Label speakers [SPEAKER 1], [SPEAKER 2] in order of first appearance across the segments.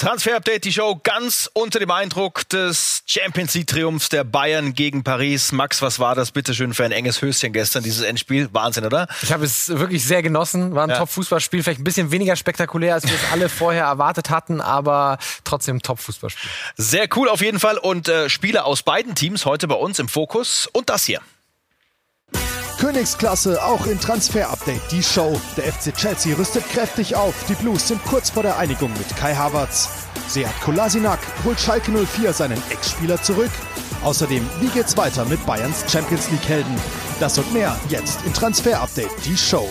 [SPEAKER 1] Transfer Update, die Show ganz unter dem Eindruck des Champions League Triumphs der Bayern gegen Paris. Max, was war das bitte schön für ein enges Höschen gestern, dieses Endspiel? Wahnsinn, oder?
[SPEAKER 2] Ich habe es wirklich sehr genossen. War ein ja. Top-Fußballspiel, vielleicht ein bisschen weniger spektakulär, als wir es alle vorher erwartet hatten, aber trotzdem Top-Fußballspiel.
[SPEAKER 1] Sehr cool auf jeden Fall und äh, Spieler aus beiden Teams heute bei uns im Fokus und das hier.
[SPEAKER 3] Königsklasse auch in Transfer Update, die Show. Der FC Chelsea rüstet kräftig auf. Die Blues sind kurz vor der Einigung mit Kai Havertz. Seat Kolasinac holt Schalke 04 seinen Ex-Spieler zurück. Außerdem, wie geht's weiter mit Bayerns Champions League Helden? Das und mehr jetzt in Transfer Update, die Show.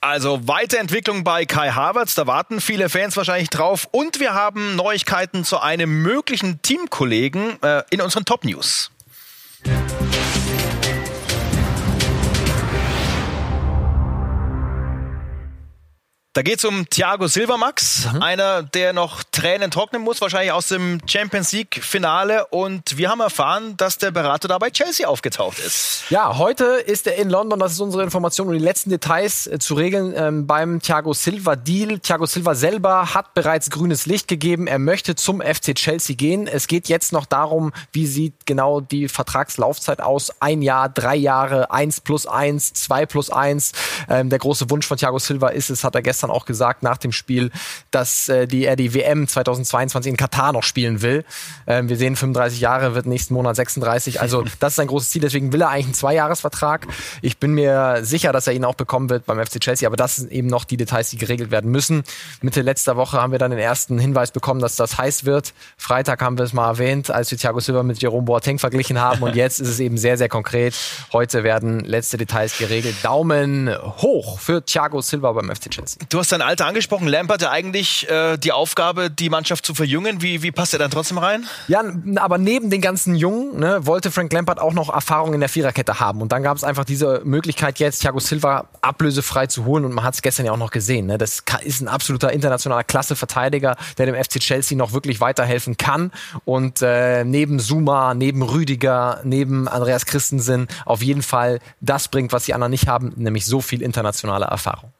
[SPEAKER 1] Also Weiterentwicklung bei Kai Havertz, da warten viele Fans wahrscheinlich drauf. Und wir haben Neuigkeiten zu einem möglichen Teamkollegen äh, in unseren Top News. Música Da geht es um Thiago Silva, Max. Mhm. Einer, der noch Tränen trocknen muss, wahrscheinlich aus dem Champions League-Finale. Und wir haben erfahren, dass der Berater da bei Chelsea aufgetaucht ist.
[SPEAKER 2] Ja, heute ist er in London. Das ist unsere Information, um die letzten Details äh, zu regeln ähm, beim Thiago Silva-Deal. Thiago Silva selber hat bereits grünes Licht gegeben. Er möchte zum FC Chelsea gehen. Es geht jetzt noch darum, wie sieht genau die Vertragslaufzeit aus. Ein Jahr, drei Jahre, eins plus eins, zwei plus eins. Ähm, der große Wunsch von Thiago Silva ist es, hat er gestern gestern auch gesagt nach dem Spiel, dass äh, die, er die WM 2022 in Katar noch spielen will. Ähm, wir sehen 35 Jahre, wird nächsten Monat 36. Also das ist ein großes Ziel. Deswegen will er eigentlich einen Zweijahresvertrag. Ich bin mir sicher, dass er ihn auch bekommen wird beim FC Chelsea. Aber das sind eben noch die Details, die geregelt werden müssen. Mitte letzter Woche haben wir dann den ersten Hinweis bekommen, dass das heiß wird. Freitag haben wir es mal erwähnt, als wir Thiago Silva mit Jerome Boateng verglichen haben. Und jetzt ist es eben sehr, sehr konkret. Heute werden letzte Details geregelt. Daumen hoch für Thiago Silva beim FC Chelsea.
[SPEAKER 1] Du hast dein Alter angesprochen. Lampert ja eigentlich äh, die Aufgabe, die Mannschaft zu verjüngen. Wie, wie passt er dann trotzdem rein?
[SPEAKER 2] Ja, aber neben den ganzen Jungen ne, wollte Frank Lampard auch noch Erfahrung in der Viererkette haben. Und dann gab es einfach diese Möglichkeit jetzt, Thiago Silva ablösefrei zu holen. Und man hat es gestern ja auch noch gesehen. Ne? Das ist ein absoluter internationaler Klasseverteidiger, der dem FC Chelsea noch wirklich weiterhelfen kann. Und äh, neben Zuma, neben Rüdiger, neben Andreas Christensen auf jeden Fall das bringt, was die anderen nicht haben, nämlich so viel internationale Erfahrung.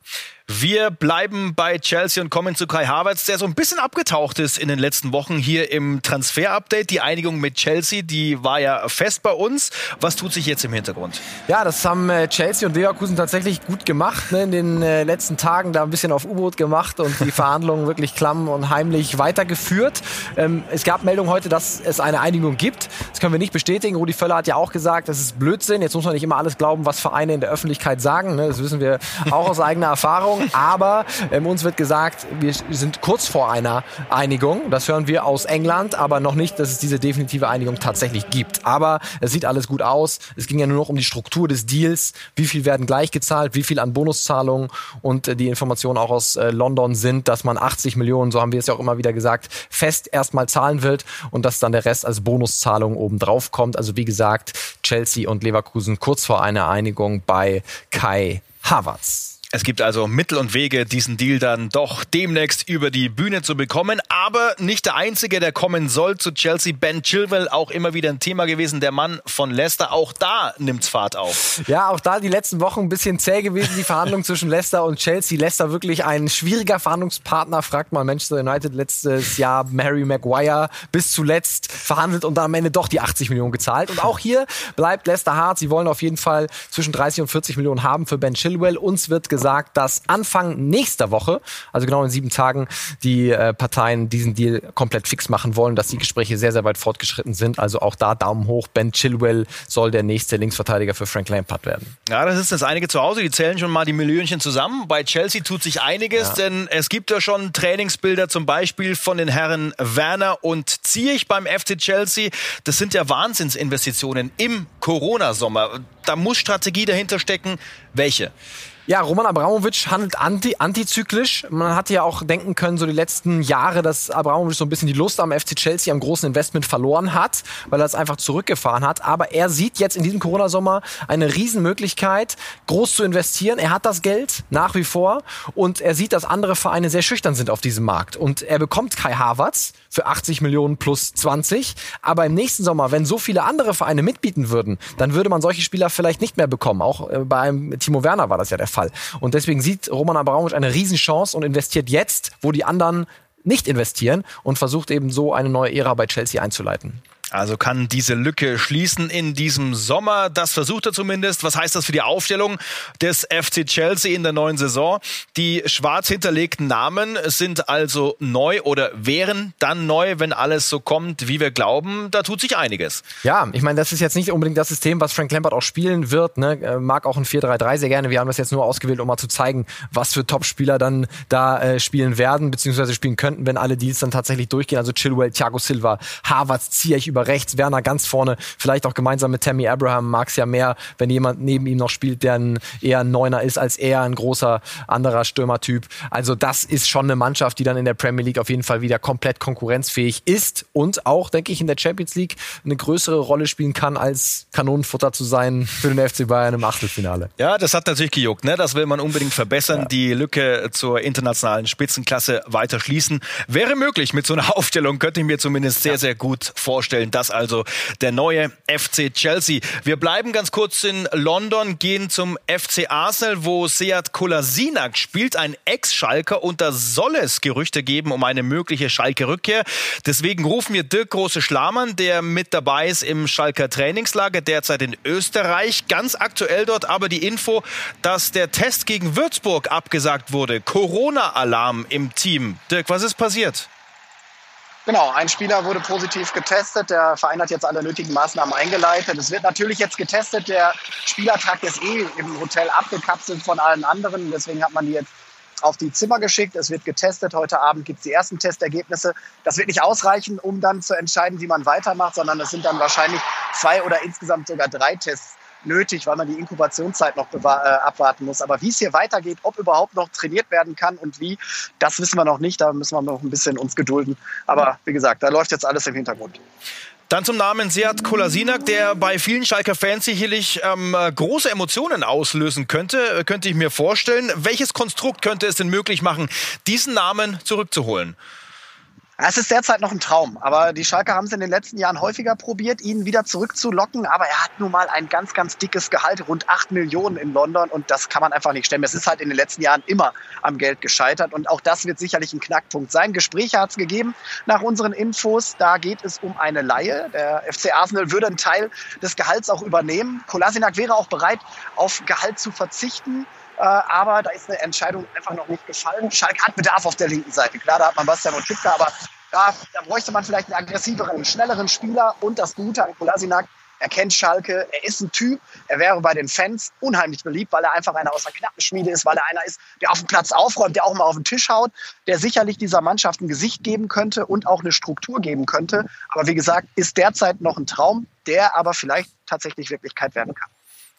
[SPEAKER 1] Wir bleiben bei Chelsea und kommen zu Kai Havertz, der so ein bisschen abgetaucht ist in den letzten Wochen hier im Transfer-Update. Die Einigung mit Chelsea, die war ja fest bei uns. Was tut sich jetzt im Hintergrund?
[SPEAKER 2] Ja, das haben äh, Chelsea und Leverkusen tatsächlich gut gemacht. Ne? In den äh, letzten Tagen da ein bisschen auf U-Boot gemacht und die Verhandlungen wirklich klamm und heimlich weitergeführt. Ähm, es gab Meldungen heute, dass es eine Einigung gibt. Das können wir nicht bestätigen. Rudi Völler hat ja auch gesagt, das ist Blödsinn. Jetzt muss man nicht immer alles glauben, was Vereine in der Öffentlichkeit sagen. Ne? Das wissen wir auch aus eigener Erfahrung. Einigung, aber ähm, uns wird gesagt, wir sind kurz vor einer Einigung. Das hören wir aus England, aber noch nicht, dass es diese definitive Einigung tatsächlich gibt. Aber es sieht alles gut aus. Es ging ja nur noch um die Struktur des Deals. Wie viel werden gleich gezahlt, wie viel an Bonuszahlungen und äh, die Informationen auch aus äh, London sind, dass man 80 Millionen, so haben wir es ja auch immer wieder gesagt, fest erstmal zahlen wird und dass dann der Rest als Bonuszahlung obendrauf kommt. Also wie gesagt, Chelsea und Leverkusen kurz vor einer Einigung bei Kai Havertz.
[SPEAKER 1] Es gibt also Mittel und Wege, diesen Deal dann doch demnächst über die Bühne zu bekommen. Aber nicht der Einzige, der kommen soll zu Chelsea. Ben Chilwell, auch immer wieder ein Thema gewesen. Der Mann von Leicester, auch da nimmt's Fahrt auf.
[SPEAKER 2] Ja, auch da die letzten Wochen ein bisschen zäh gewesen, die Verhandlungen zwischen Leicester und Chelsea. Leicester wirklich ein schwieriger Verhandlungspartner. Fragt mal Manchester United letztes Jahr Mary Maguire bis zuletzt verhandelt und dann am Ende doch die 80 Millionen gezahlt. Und auch hier bleibt Leicester hart. Sie wollen auf jeden Fall zwischen 30 und 40 Millionen haben für Ben Chilwell. Uns wird gesagt, gesagt, dass Anfang nächster Woche, also genau in sieben Tagen, die äh, Parteien diesen Deal komplett fix machen wollen, dass die Gespräche sehr, sehr weit fortgeschritten sind. Also auch da Daumen hoch. Ben Chilwell soll der nächste Linksverteidiger für Frank Lampard werden.
[SPEAKER 1] Ja, das ist das einige zu Hause, die zählen schon mal die Millionchen zusammen. Bei Chelsea tut sich einiges, ja. denn es gibt ja schon Trainingsbilder zum Beispiel von den Herren Werner und Ziyech beim FC Chelsea. Das sind ja Wahnsinnsinvestitionen im Corona-Sommer. Da muss Strategie dahinter stecken. Welche?
[SPEAKER 2] Ja, Roman Abramowitsch handelt anti, antizyklisch. Man hat ja auch denken können, so die letzten Jahre, dass Abramowitsch so ein bisschen die Lust am FC Chelsea, am großen Investment verloren hat, weil er es einfach zurückgefahren hat. Aber er sieht jetzt in diesem Corona-Sommer eine Riesenmöglichkeit, groß zu investieren. Er hat das Geld nach wie vor und er sieht, dass andere Vereine sehr schüchtern sind auf diesem Markt. Und er bekommt Kai Havertz für 80 Millionen plus 20. Aber im nächsten Sommer, wenn so viele andere Vereine mitbieten würden, dann würde man solche Spieler vielleicht nicht mehr bekommen. Auch äh, beim Timo Werner war das ja der Fall. Fall. Und deswegen sieht Roman Abramovic eine Riesenchance und investiert jetzt, wo die anderen nicht investieren und versucht eben so eine neue Ära bei Chelsea einzuleiten.
[SPEAKER 1] Also kann diese Lücke schließen in diesem Sommer. Das versucht er zumindest. Was heißt das für die Aufstellung des FC Chelsea in der neuen Saison? Die schwarz hinterlegten Namen sind also neu oder wären dann neu, wenn alles so kommt, wie wir glauben. Da tut sich einiges.
[SPEAKER 2] Ja, ich meine, das ist jetzt nicht unbedingt das System, was Frank Lampard auch spielen wird. Ne? Äh, mag auch ein 4-3-3 sehr gerne. Wir haben das jetzt nur ausgewählt, um mal zu zeigen, was für Top-Spieler dann da äh, spielen werden, beziehungsweise spielen könnten, wenn alle Deals dann tatsächlich durchgehen. Also Chilwell, Thiago Silva, Harvards, Ziyech über über rechts, Werner ganz vorne, vielleicht auch gemeinsam mit Tammy Abraham, mag es ja mehr, wenn jemand neben ihm noch spielt, der ein, eher ein Neuner ist, als er ein großer anderer Stürmertyp. Also das ist schon eine Mannschaft, die dann in der Premier League auf jeden Fall wieder komplett konkurrenzfähig ist und auch, denke ich, in der Champions League eine größere Rolle spielen kann, als Kanonenfutter zu sein für den FC Bayern im Achtelfinale.
[SPEAKER 1] Ja, das hat natürlich gejuckt. Ne? Das will man unbedingt verbessern, ja. die Lücke zur internationalen Spitzenklasse weiter schließen. Wäre möglich mit so einer Aufstellung, könnte ich mir zumindest sehr, sehr gut vorstellen vorstellen. Das also der neue FC Chelsea. Wir bleiben ganz kurz in London, gehen zum FC Arsenal, wo Seat Kolasinac spielt, ein Ex-Schalker und da soll es Gerüchte geben um eine mögliche Schalke-Rückkehr. Deswegen rufen wir Dirk Große-Schlamann, der mit dabei ist im Schalker Trainingslager, derzeit in Österreich. Ganz aktuell dort aber die Info, dass der Test gegen Würzburg abgesagt wurde. Corona-Alarm im Team. Dirk, was ist passiert?
[SPEAKER 4] Genau, ein Spieler wurde positiv getestet. Der Verein hat jetzt alle nötigen Maßnahmen eingeleitet. Es wird natürlich jetzt getestet. Der Spielertrakt ist eh im Hotel abgekapselt von allen anderen. Deswegen hat man die jetzt auf die Zimmer geschickt. Es wird getestet. Heute Abend gibt es die ersten Testergebnisse. Das wird nicht ausreichen, um dann zu entscheiden, wie man weitermacht, sondern es sind dann wahrscheinlich zwei oder insgesamt sogar drei Tests nötig, weil man die Inkubationszeit noch äh, abwarten muss. Aber wie es hier weitergeht, ob überhaupt noch trainiert werden kann und wie, das wissen wir noch nicht. Da müssen wir noch ein bisschen uns gedulden. Aber wie gesagt, da läuft jetzt alles im Hintergrund.
[SPEAKER 1] Dann zum Namen Seat Kolasinac, der bei vielen Schalker Fans sicherlich ähm, große Emotionen auslösen könnte, könnte ich mir vorstellen. Welches Konstrukt könnte es denn möglich machen, diesen Namen zurückzuholen?
[SPEAKER 4] Es ist derzeit noch ein Traum, aber die Schalker haben es in den letzten Jahren häufiger probiert, ihn wieder zurückzulocken. Aber er hat nun mal ein ganz, ganz dickes Gehalt, rund acht Millionen in London und das kann man einfach nicht stemmen. Es ist halt in den letzten Jahren immer am Geld gescheitert und auch das wird sicherlich ein Knackpunkt sein. Gespräche hat es gegeben nach unseren Infos. Da geht es um eine Laie. Der FC Arsenal würde einen Teil des Gehalts auch übernehmen. Kolasinac wäre auch bereit, auf Gehalt zu verzichten. Äh, aber da ist eine Entscheidung einfach noch nicht gefallen. Schalke hat Bedarf auf der linken Seite. Klar, da hat man Bastian und Schützer, aber da, da bräuchte man vielleicht einen aggressiveren, schnelleren Spieler. Und das Gute an Kolasinac, er kennt Schalke, er ist ein Typ, er wäre bei den Fans unheimlich beliebt, weil er einfach einer aus der knappen Schmiede ist, weil er einer ist, der auf dem Platz aufräumt, der auch mal auf den Tisch haut, der sicherlich dieser Mannschaft ein Gesicht geben könnte und auch eine Struktur geben könnte. Aber wie gesagt, ist derzeit noch ein Traum, der aber vielleicht tatsächlich Wirklichkeit werden kann.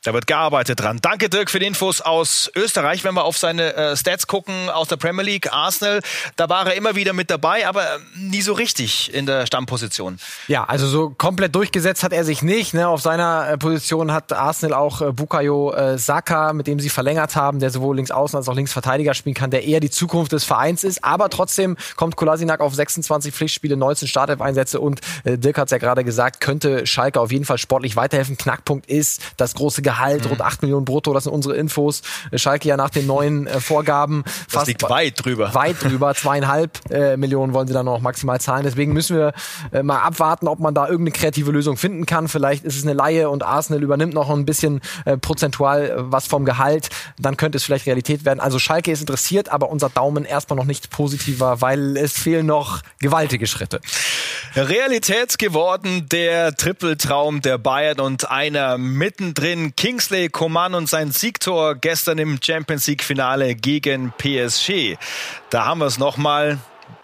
[SPEAKER 1] Da wird gearbeitet dran. Danke Dirk für die Infos aus Österreich. Wenn wir auf seine äh, Stats gucken aus der Premier League, Arsenal, da war er immer wieder mit dabei, aber äh, nie so richtig in der Stammposition.
[SPEAKER 2] Ja, also so komplett durchgesetzt hat er sich nicht. Ne? Auf seiner äh, Position hat Arsenal auch äh, Bukayo äh, Saka, mit dem sie verlängert haben, der sowohl links außen als auch links Verteidiger spielen kann, der eher die Zukunft des Vereins ist. Aber trotzdem kommt Kolasinac auf 26 Pflichtspiele, 19 Startelf-Einsätze und äh, Dirk hat es ja gerade gesagt, könnte Schalke auf jeden Fall sportlich weiterhelfen. Knackpunkt ist das große Gehalt, mhm. rund 8 Millionen brutto, das sind unsere Infos. Schalke ja nach den neuen äh, Vorgaben
[SPEAKER 1] das fast liegt weit drüber.
[SPEAKER 2] Weit drüber, zweieinhalb äh, Millionen wollen sie dann noch maximal zahlen. Deswegen müssen wir äh, mal abwarten, ob man da irgendeine kreative Lösung finden kann. Vielleicht ist es eine Laie und Arsenal übernimmt noch ein bisschen äh, prozentual äh, was vom Gehalt. Dann könnte es vielleicht Realität werden. Also Schalke ist interessiert, aber unser Daumen erstmal noch nicht positiver, weil es fehlen noch gewaltige Schritte.
[SPEAKER 1] Realität geworden, der Trippeltraum der Bayern und einer mittendrin Kingsley Coman und sein Siegtor gestern im Champions League Finale gegen PSG. Da haben wir es nochmal.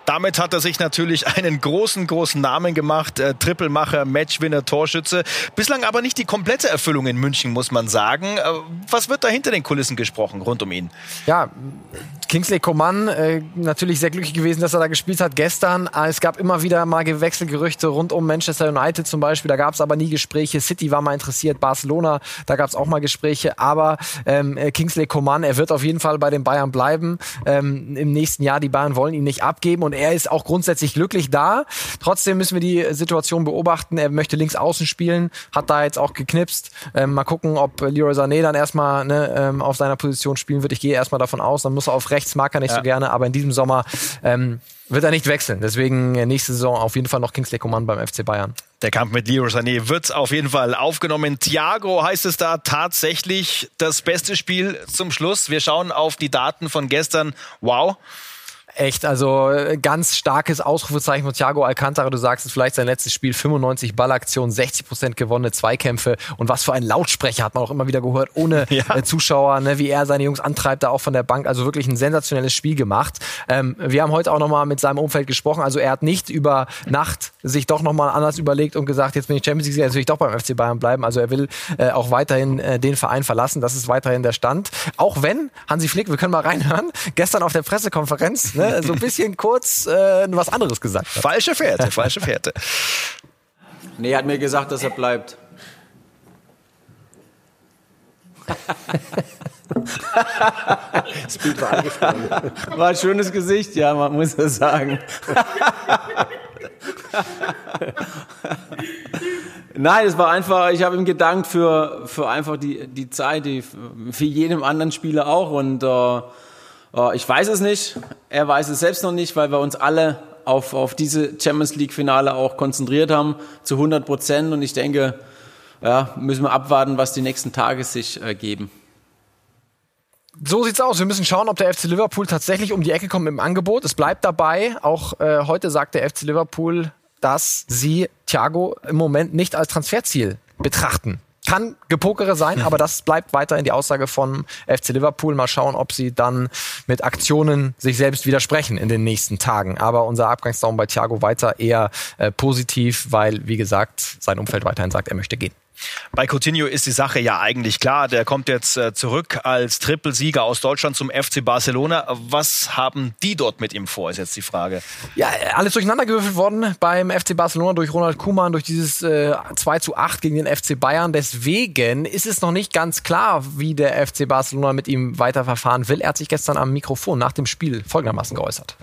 [SPEAKER 1] Damit hat er sich natürlich einen großen, großen Namen gemacht. Äh, Trippelmacher, Matchwinner, Torschütze. Bislang aber nicht die komplette Erfüllung in München, muss man sagen. Äh, was wird da hinter den Kulissen gesprochen, rund um ihn?
[SPEAKER 2] Ja, Kingsley Coman, äh, natürlich sehr glücklich gewesen, dass er da gespielt hat gestern. Äh, es gab immer wieder mal Gewechselgerüchte rund um Manchester United zum Beispiel. Da gab es aber nie Gespräche. City war mal interessiert, Barcelona, da gab es auch mal Gespräche. Aber ähm, äh, Kingsley Coman, er wird auf jeden Fall bei den Bayern bleiben. Ähm, Im nächsten Jahr, die Bayern wollen ihn nicht abgeben und er ist auch grundsätzlich glücklich da. Trotzdem müssen wir die Situation beobachten. Er möchte links außen spielen, hat da jetzt auch geknipst. Ähm, mal gucken, ob Leroy Sané dann erstmal ne, ähm, auf seiner Position spielen wird. Ich gehe erstmal davon aus, dann muss er auf rechts, mag er nicht ja. so gerne, aber in diesem Sommer ähm, wird er nicht wechseln. Deswegen äh, nächste Saison auf jeden Fall noch Kingsley Coman beim FC Bayern.
[SPEAKER 1] Der Kampf mit Leroy Sané wird auf jeden Fall aufgenommen. Thiago heißt es da tatsächlich das beste Spiel zum Schluss. Wir schauen auf die Daten von gestern. Wow.
[SPEAKER 2] Echt, also äh, ganz starkes Ausrufezeichen von Thiago Alcantara. Du sagst es vielleicht sein letztes Spiel, 95 Ballaktionen, 60 Prozent gewonnene Zweikämpfe und was für ein Lautsprecher hat man auch immer wieder gehört, ohne ja. äh, Zuschauer, ne, wie er seine Jungs antreibt, da auch von der Bank. Also wirklich ein sensationelles Spiel gemacht. Ähm, wir haben heute auch nochmal mit seinem Umfeld gesprochen. Also er hat nicht über Nacht sich doch nochmal anders überlegt und gesagt, jetzt bin ich Champions League, jetzt will ich doch beim FC Bayern bleiben. Also er will äh, auch weiterhin äh, den Verein verlassen. Das ist weiterhin der Stand. Auch wenn Hansi Flick, wir können mal reinhören, gestern auf der Pressekonferenz, ne, ne, so ein bisschen kurz äh, was anderes gesagt hat.
[SPEAKER 1] Falsche Fährte, falsche Fährte.
[SPEAKER 5] Nee, er hat mir gesagt, dass er bleibt. das Bild war angespannt. War ein schönes Gesicht, ja, man muss das sagen. Nein, es war einfach, ich habe ihm gedankt für, für einfach die, die Zeit, die, für jedem anderen Spieler auch. Und äh, ich weiß es nicht. Er weiß es selbst noch nicht, weil wir uns alle auf, auf diese Champions League Finale auch konzentriert haben, zu 100 Prozent. Und ich denke, ja, müssen wir abwarten, was die nächsten Tage sich äh, geben.
[SPEAKER 2] So sieht's aus. Wir müssen schauen, ob der FC Liverpool tatsächlich um die Ecke kommt im Angebot. Es bleibt dabei. Auch äh, heute sagt der FC Liverpool, dass sie Thiago im Moment nicht als Transferziel betrachten. Kann Gepokere sein, aber das bleibt weiterhin die Aussage von FC Liverpool. Mal schauen, ob sie dann mit Aktionen sich selbst widersprechen in den nächsten Tagen. Aber unser Abgangsdaum bei Thiago weiter eher äh, positiv, weil, wie gesagt, sein Umfeld weiterhin sagt, er möchte gehen.
[SPEAKER 1] Bei Coutinho ist die Sache ja eigentlich klar. Der kommt jetzt äh, zurück als Trippelsieger aus Deutschland zum FC Barcelona. Was haben die dort mit ihm vor, ist jetzt die Frage.
[SPEAKER 2] Ja, alles durcheinandergewürfelt worden beim FC Barcelona durch Ronald Koeman, durch dieses äh, 2 zu 8 gegen den FC Bayern. Deswegen ist es noch nicht ganz klar, wie der FC Barcelona mit ihm weiterverfahren will. Er hat sich gestern am Mikrofon nach dem Spiel folgendermaßen geäußert.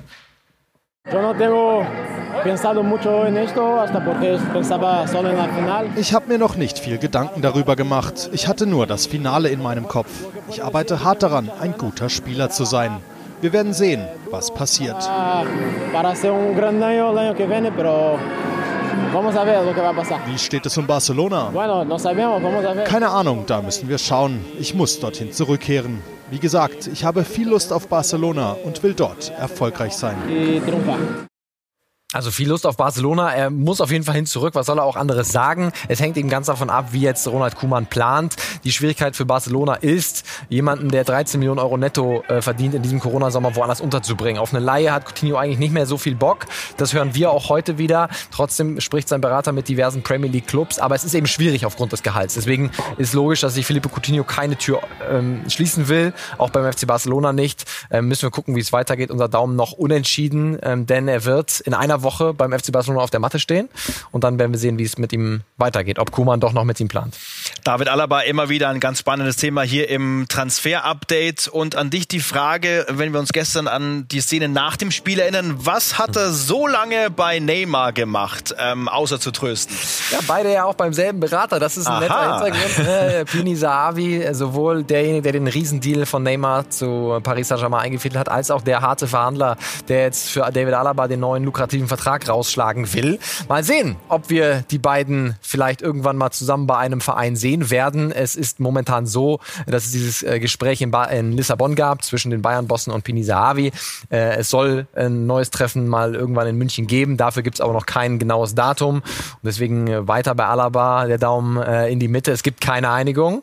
[SPEAKER 3] Ich habe mir noch nicht viel Gedanken darüber gemacht. Ich hatte nur das Finale in meinem Kopf. Ich arbeite hart daran, ein guter Spieler zu sein. Wir werden sehen, was passiert. Ah, Wie steht es um Barcelona? Keine Ahnung, da müssen wir schauen. Ich muss dorthin zurückkehren. Wie gesagt, ich habe viel Lust auf Barcelona und will dort erfolgreich sein.
[SPEAKER 2] Also viel Lust auf Barcelona. Er muss auf jeden Fall hin zurück. Was soll er auch anderes sagen? Es hängt eben ganz davon ab, wie jetzt Ronald Koeman plant. Die Schwierigkeit für Barcelona ist, jemanden, der 13 Millionen Euro netto äh, verdient, in diesem Corona-Sommer woanders unterzubringen. Auf eine Laie hat Coutinho eigentlich nicht mehr so viel Bock. Das hören wir auch heute wieder. Trotzdem spricht sein Berater mit diversen Premier League Clubs. Aber es ist eben schwierig aufgrund des Gehalts. Deswegen ist logisch, dass sich Felipe Coutinho keine Tür ähm, schließen will. Auch beim FC Barcelona nicht. Ähm, müssen wir gucken, wie es weitergeht. Unser Daumen noch unentschieden, ähm, denn er wird in einer Woche beim FC Barcelona auf der Matte stehen. Und dann werden wir sehen, wie es mit ihm weitergeht, ob Kuman doch noch mit ihm plant.
[SPEAKER 1] David Alaba immer wieder ein ganz spannendes Thema hier im Transfer-Update. Und an dich die Frage, wenn wir uns gestern an die Szene nach dem Spiel erinnern, was hat er so lange bei Neymar gemacht, ähm, außer zu trösten?
[SPEAKER 2] Ja, beide ja auch beim selben Berater. Das ist ein Aha. netter Hintergrund. Ne? Pini Sahavi, sowohl derjenige, der den Riesendeal von Neymar zu Paris Saint-Germain eingefädelt hat, als auch der harte Verhandler, der jetzt für David Alaba den neuen lukrativen Vertrag rausschlagen will. Mal sehen, ob wir die beiden vielleicht irgendwann mal zusammen bei einem Verein sehen werden. Es ist momentan so, dass es dieses äh, Gespräch in, in Lissabon gab zwischen den Bayern-Bossen und Pini Sahavi. Äh, es soll ein neues Treffen mal irgendwann in München geben. Dafür gibt es aber noch kein genaues Datum. Und deswegen äh, weiter bei Alaba der Daumen in die Mitte. Es gibt keine Einigung.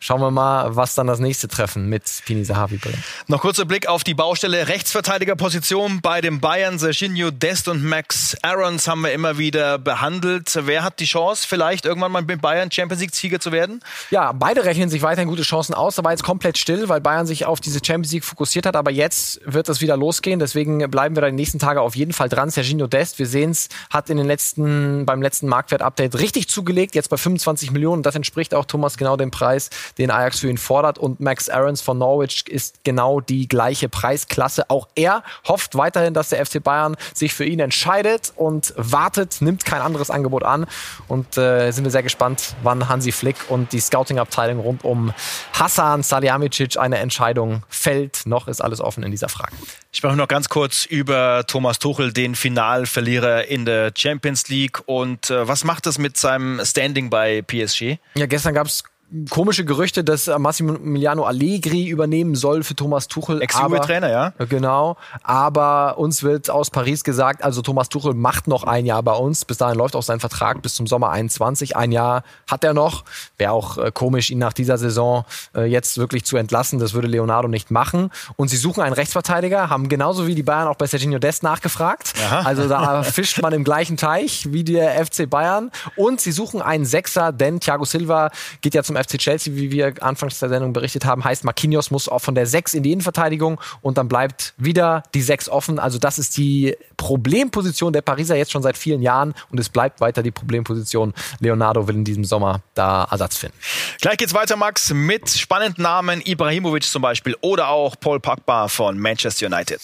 [SPEAKER 2] Schauen wir mal, was dann das nächste Treffen mit Pini Sahavi bringt.
[SPEAKER 1] Noch kurzer Blick auf die Baustelle Rechtsverteidigerposition bei den Bayern. Serginho Dest und Max Aarons haben wir immer wieder behandelt. Wer hat die Chance, vielleicht irgendwann mal mit Bayern Champions League-Sieger zu werden?
[SPEAKER 2] Ja, beide rechnen sich weiterhin gute Chancen aus. Da war jetzt komplett still, weil Bayern sich auf diese Champions League fokussiert hat. Aber jetzt wird es wieder losgehen. Deswegen bleiben wir da die nächsten Tage auf jeden Fall dran. Serginho Dest, wir sehen es, hat in den letzten, beim letzten Marktwert-Update richtig zugelegt. Jetzt bei 25 Millionen. Das entspricht auch Thomas genau dem Preis, den Ajax für ihn fordert. Und Max Aarons von Norwich ist genau die gleiche Preisklasse. Auch er hofft weiterhin, dass der FC Bayern sich für ihn entscheidet und wartet, nimmt kein anderes Angebot an. Und äh, sind wir sehr gespannt, wann Hansi Flick und die Scouting-Abteilung rund um Hassan Salihamidzic eine Entscheidung fällt. Noch ist alles offen in dieser Frage.
[SPEAKER 1] Ich mache noch ganz kurz über Thomas Tuchel, den Finalverlierer in der Champions League. Und äh, was macht das mit seinem Standing bei PSG?
[SPEAKER 2] Ja, gestern gab es komische Gerüchte, dass Massimiliano Allegri übernehmen soll für Thomas Tuchel.
[SPEAKER 1] Ex-Trainer, ja.
[SPEAKER 2] Genau. Aber uns wird aus Paris gesagt, also Thomas Tuchel macht noch ein Jahr bei uns. Bis dahin läuft auch sein Vertrag bis zum Sommer 21. Ein Jahr hat er noch. Wäre auch äh, komisch, ihn nach dieser Saison äh, jetzt wirklich zu entlassen. Das würde Leonardo nicht machen. Und sie suchen einen Rechtsverteidiger, haben genauso wie die Bayern auch bei Serginho Dest nachgefragt. Aha. Also da fischt man im gleichen Teich wie der FC Bayern. Und sie suchen einen Sechser, denn Thiago Silva geht ja zum FC Chelsea, wie wir anfangs der Sendung berichtet haben, heißt Marquinhos muss auch von der 6 in die Innenverteidigung und dann bleibt wieder die 6 offen. Also das ist die Problemposition der Pariser jetzt schon seit vielen Jahren und es bleibt weiter die Problemposition. Leonardo will in diesem Sommer da Ersatz finden.
[SPEAKER 1] Gleich geht's weiter, Max, mit spannenden Namen Ibrahimovic zum Beispiel oder auch Paul Pogba von Manchester United.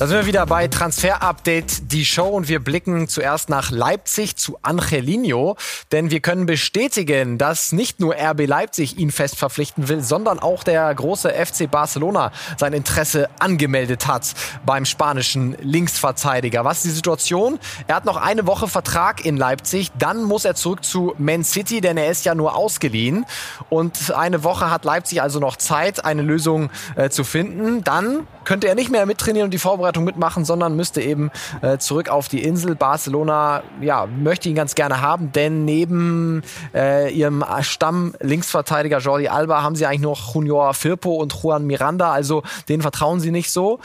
[SPEAKER 2] Da sind wir wieder bei Transfer Update, die Show und wir blicken zuerst nach Leipzig zu Angelino, denn wir können bestätigen, dass nicht nur RB Leipzig ihn fest verpflichten will, sondern auch der große FC Barcelona sein Interesse angemeldet hat beim spanischen Linksverteidiger. Was ist die Situation? Er hat noch eine Woche Vertrag in Leipzig, dann muss er zurück zu Man City, denn er ist ja nur ausgeliehen und eine Woche hat Leipzig also noch Zeit, eine Lösung äh, zu finden. Dann könnte er nicht mehr mittrainieren und die Vorbereitung mitmachen, sondern müsste eben äh, zurück auf die Insel. Barcelona ja, möchte ihn ganz gerne haben, denn neben äh, ihrem Stamm-Linksverteidiger Jordi Alba haben sie eigentlich noch Junior Firpo und Juan Miranda, also denen vertrauen sie nicht so.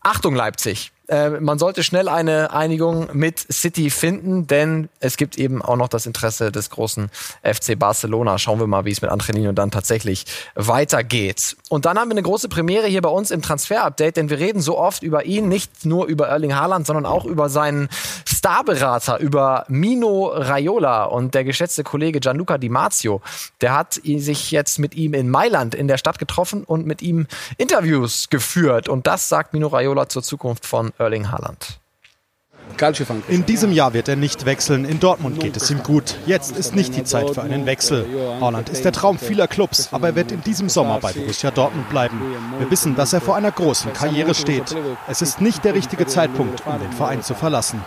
[SPEAKER 2] Achtung Leipzig, äh, man sollte schnell eine Einigung mit City finden, denn es gibt eben auch noch das Interesse des großen FC Barcelona. Schauen wir mal, wie es mit Angelino dann tatsächlich weitergeht. Und dann haben wir eine große Premiere hier bei uns im Transfer-Update, denn wir reden so oft über ihn, nicht nur über Erling Haaland, sondern auch über seinen Starberater, über Mino Raiola und der geschätzte Kollege Gianluca Di Marzio. Der hat sich jetzt mit ihm in Mailand in der Stadt getroffen und mit ihm Interviews geführt. Und das sagt Mino Raiola zur Zukunft von Erling Haaland.
[SPEAKER 3] In diesem Jahr wird er nicht wechseln. In Dortmund geht es ihm gut. Jetzt ist nicht die Zeit für einen Wechsel. Haaland ist der Traum vieler Clubs, aber er wird in diesem Sommer bei Borussia Dortmund bleiben. Wir wissen, dass er vor einer großen Karriere steht. Es ist nicht der richtige Zeitpunkt, um den Verein zu verlassen.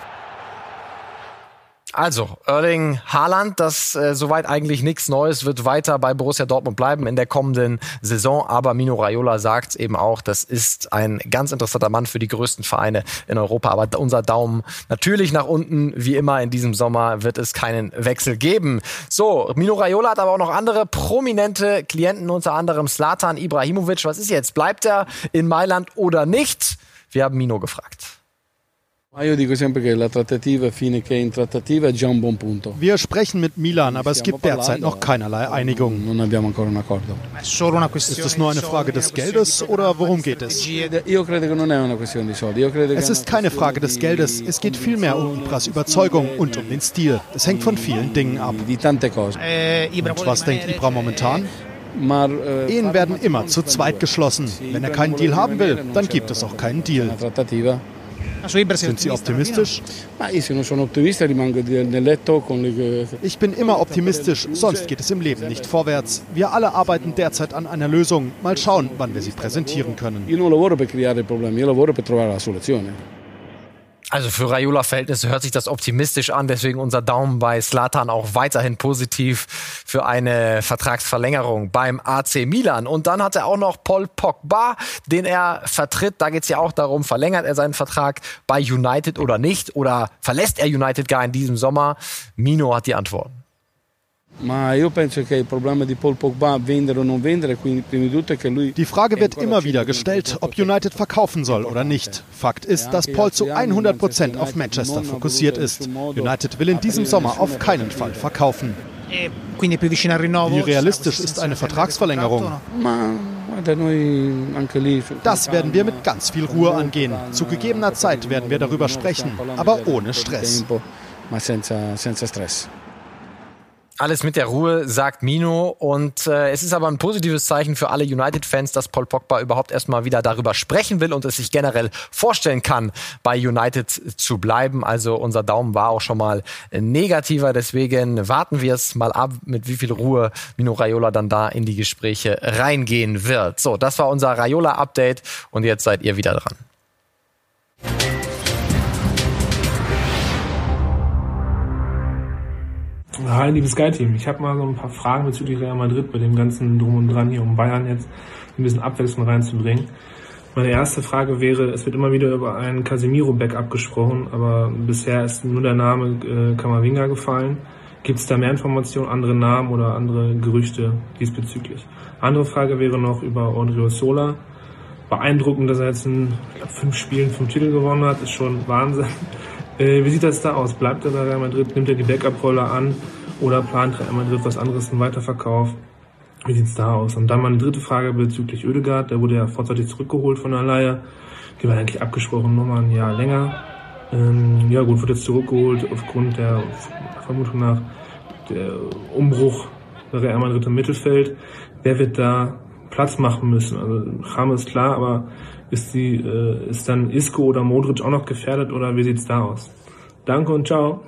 [SPEAKER 2] Also, Erling Haaland, das äh, soweit eigentlich nichts Neues, wird weiter bei Borussia Dortmund bleiben in der kommenden Saison. Aber Mino Raiola sagt eben auch, das ist ein ganz interessanter Mann für die größten Vereine in Europa. Aber unser Daumen natürlich nach unten. Wie immer in diesem Sommer wird es keinen Wechsel geben. So, Mino Raiola hat aber auch noch andere prominente Klienten, unter anderem Slatan Ibrahimovic. Was ist jetzt? Bleibt er in Mailand oder nicht? Wir haben Mino gefragt.
[SPEAKER 3] Wir sprechen mit Milan, aber es gibt derzeit noch keinerlei Einigung. Ist es nur eine Frage des Geldes oder worum geht es? Es ist keine Frage des Geldes, es geht vielmehr um Ibras Überzeugung und um den Stil. Es hängt von vielen Dingen ab. Und was denkt Ibra momentan? Ehen werden immer zu zweit geschlossen. Wenn er keinen Deal haben will, dann gibt es auch keinen Deal. Sind Sie optimistisch? Ich bin immer optimistisch, sonst geht es im Leben nicht vorwärts. Wir alle arbeiten derzeit an einer Lösung. Mal schauen, wann wir sie präsentieren können.
[SPEAKER 2] Also für Raiola-Verhältnisse hört sich das optimistisch an, deswegen unser Daumen bei Slatan auch weiterhin positiv für eine Vertragsverlängerung beim AC Milan. Und dann hat er auch noch Paul Pogba, den er vertritt. Da geht es ja auch darum, verlängert er seinen Vertrag bei United oder nicht? Oder verlässt er United gar in diesem Sommer? Mino hat die Antworten.
[SPEAKER 3] Die Frage wird immer wieder gestellt, ob United verkaufen soll oder nicht. Fakt ist, dass Paul zu 100 Prozent auf Manchester fokussiert ist. United will in diesem Sommer auf keinen Fall verkaufen. Wie realistisch ist eine Vertragsverlängerung? Das werden wir mit ganz viel Ruhe angehen. Zu gegebener Zeit werden wir darüber sprechen, aber ohne Stress.
[SPEAKER 2] Alles mit der Ruhe, sagt Mino. Und äh, es ist aber ein positives Zeichen für alle United-Fans, dass Paul Pogba überhaupt erstmal wieder darüber sprechen will und es sich generell vorstellen kann, bei United zu bleiben. Also unser Daumen war auch schon mal negativer. Deswegen warten wir es mal ab, mit wie viel Ruhe Mino Raiola dann da in die Gespräche reingehen wird. So, das war unser Raiola-Update und jetzt seid ihr wieder dran.
[SPEAKER 6] Hi, liebes Sky-Team. Ich habe mal so ein paar Fragen bezüglich Real Madrid bei dem ganzen Drum und Dran hier um Bayern jetzt ein bisschen Abwechslung reinzubringen. Meine erste Frage wäre, es wird immer wieder über einen Casemiro-Backup gesprochen, aber bisher ist nur der Name äh, Kamavinga gefallen. Gibt es da mehr Informationen, andere Namen oder andere Gerüchte diesbezüglich? Andere Frage wäre noch über Odrio Sola. Beeindruckend, dass er jetzt in glaub, fünf Spielen fünf Titel gewonnen hat, ist schon Wahnsinn. Äh, wie sieht das da aus? Bleibt er bei Real Madrid? Nimmt er die Backup-Rolle an? Oder plant Real Madrid was anderes, einen Weiterverkauf? Wie sieht's da aus? Und dann mal eine dritte Frage bezüglich Oedegaard. Der wurde ja vorzeitig zurückgeholt von der Leihe. Die war eigentlich abgesprochen, nochmal ein Jahr länger. Ähm, ja gut, wird jetzt zurückgeholt aufgrund der Vermutung nach der Umbruch bei Real Madrid im Mittelfeld. Wer wird da Platz machen müssen? Also Rahmen ist klar, aber ist, die, äh, ist dann Isco oder Modric auch noch gefährdet oder wie sieht's da aus? Danke und ciao.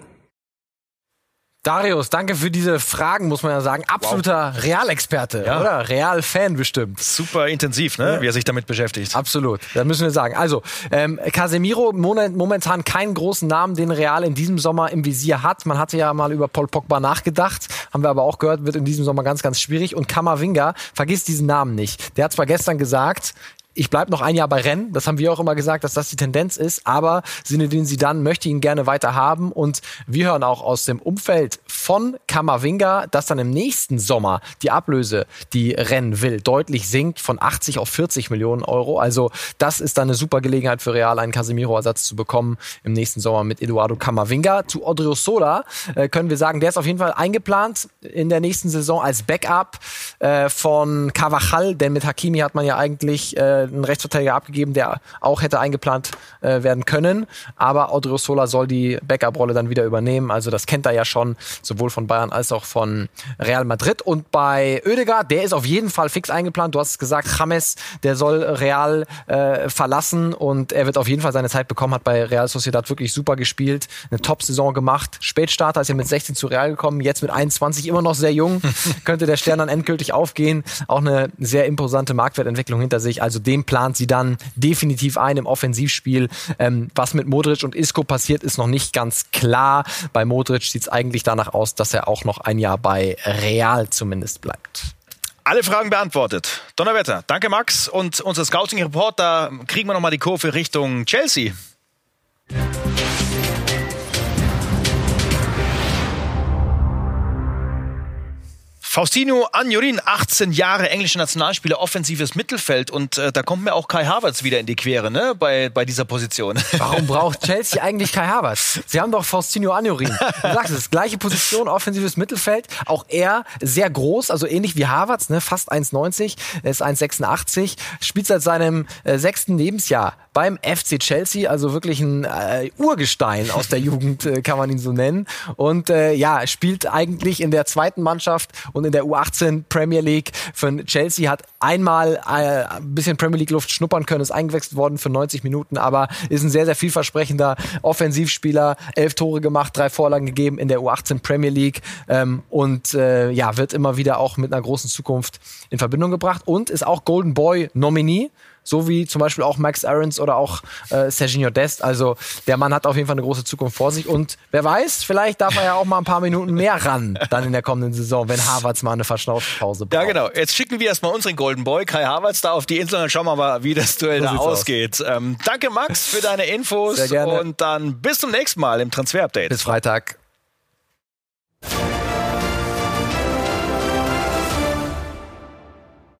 [SPEAKER 2] Darius, danke für diese Fragen, muss man ja sagen. Absoluter wow. Realexperte, ja. oder? Real-Fan bestimmt.
[SPEAKER 1] Super intensiv, ne? Ja. wie er sich damit beschäftigt.
[SPEAKER 2] Absolut, das müssen wir sagen. Also, ähm, Casemiro, momentan keinen großen Namen, den Real in diesem Sommer im Visier hat. Man hatte ja mal über Paul Pogba nachgedacht, haben wir aber auch gehört, wird in diesem Sommer ganz, ganz schwierig. Und Kamavinga, vergiss diesen Namen nicht. Der hat zwar gestern gesagt, ich bleibe noch ein Jahr bei Rennen. Das haben wir auch immer gesagt, dass das die Tendenz ist. Aber Zinedine Zidane möchte ihn gerne weiter haben. Und wir hören auch aus dem Umfeld von Kamavinga, dass dann im nächsten Sommer die Ablöse, die Rennen will, deutlich sinkt von 80 auf 40 Millionen Euro. Also das ist dann eine super Gelegenheit für Real, einen Casemiro-Ersatz zu bekommen im nächsten Sommer mit Eduardo Camavinga. Zu Odrio Sola äh, können wir sagen, der ist auf jeden Fall eingeplant in der nächsten Saison als Backup äh, von Cavachal, denn mit Hakimi hat man ja eigentlich äh, einen Rechtsverteidiger abgegeben, der auch hätte eingeplant äh, werden können. Aber Odriozola soll die Backup-Rolle dann wieder übernehmen. Also das kennt er ja schon, sowohl von Bayern als auch von Real Madrid. Und bei Oedegaard, der ist auf jeden Fall fix eingeplant. Du hast es gesagt, James, der soll Real äh, verlassen und er wird auf jeden Fall seine Zeit bekommen, hat bei Real Sociedad wirklich super gespielt, eine Top-Saison gemacht. Spätstarter ist ja mit 16 zu Real gekommen, jetzt mit 21 immer noch sehr jung. Könnte der Stern dann endgültig aufgehen. Auch eine sehr imposante Marktwertentwicklung hinter sich. Also dem plant sie dann definitiv ein im Offensivspiel. Ähm, was mit Modric und Isco passiert, ist noch nicht ganz klar. Bei Modric sieht es eigentlich danach aus, dass er auch noch ein Jahr bei Real zumindest bleibt.
[SPEAKER 1] Alle Fragen beantwortet. Donnerwetter, danke Max. Und unser Scouting-Report, da kriegen wir nochmal die Kurve Richtung Chelsea. Faustino Anjurin, 18 Jahre englische Nationalspieler, offensives Mittelfeld und äh, da kommt mir auch Kai Havertz wieder in die Quere, ne, bei, bei dieser Position.
[SPEAKER 2] Warum braucht Chelsea eigentlich Kai Havertz? Sie haben doch Faustino Anjurin. Du sagst es, gleiche Position, offensives Mittelfeld, auch er sehr groß, also ähnlich wie Havertz, ne, fast 1,90, er ist 1,86, spielt seit seinem äh, sechsten Lebensjahr beim FC Chelsea, also wirklich ein äh, Urgestein aus der Jugend, äh, kann man ihn so nennen. Und äh, ja, spielt eigentlich in der zweiten Mannschaft und in der U18 Premier League für Chelsea, hat einmal äh, ein bisschen Premier League Luft schnuppern können, ist eingewechselt worden für 90 Minuten, aber ist ein sehr, sehr vielversprechender Offensivspieler, elf Tore gemacht, drei Vorlagen gegeben in der U18 Premier League ähm, und äh, ja, wird immer wieder auch mit einer großen Zukunft in Verbindung gebracht und ist auch Golden Boy Nominee so wie zum Beispiel auch Max Aarons oder auch äh, Serginho Dest. Also der Mann hat auf jeden Fall eine große Zukunft vor sich und wer weiß, vielleicht darf er ja auch mal ein paar Minuten mehr ran dann in der kommenden Saison, wenn Havertz mal eine Verschnaufpause braucht.
[SPEAKER 1] Ja, genau. Jetzt schicken wir erstmal unseren Golden Boy, Kai Havertz, da auf die Insel und schauen wir mal, wie das Duell da ausgeht. Aus. Ähm, danke, Max, für deine Infos
[SPEAKER 2] Sehr gerne.
[SPEAKER 1] und dann bis zum nächsten Mal im Transfer-Update.
[SPEAKER 2] Bis Freitag.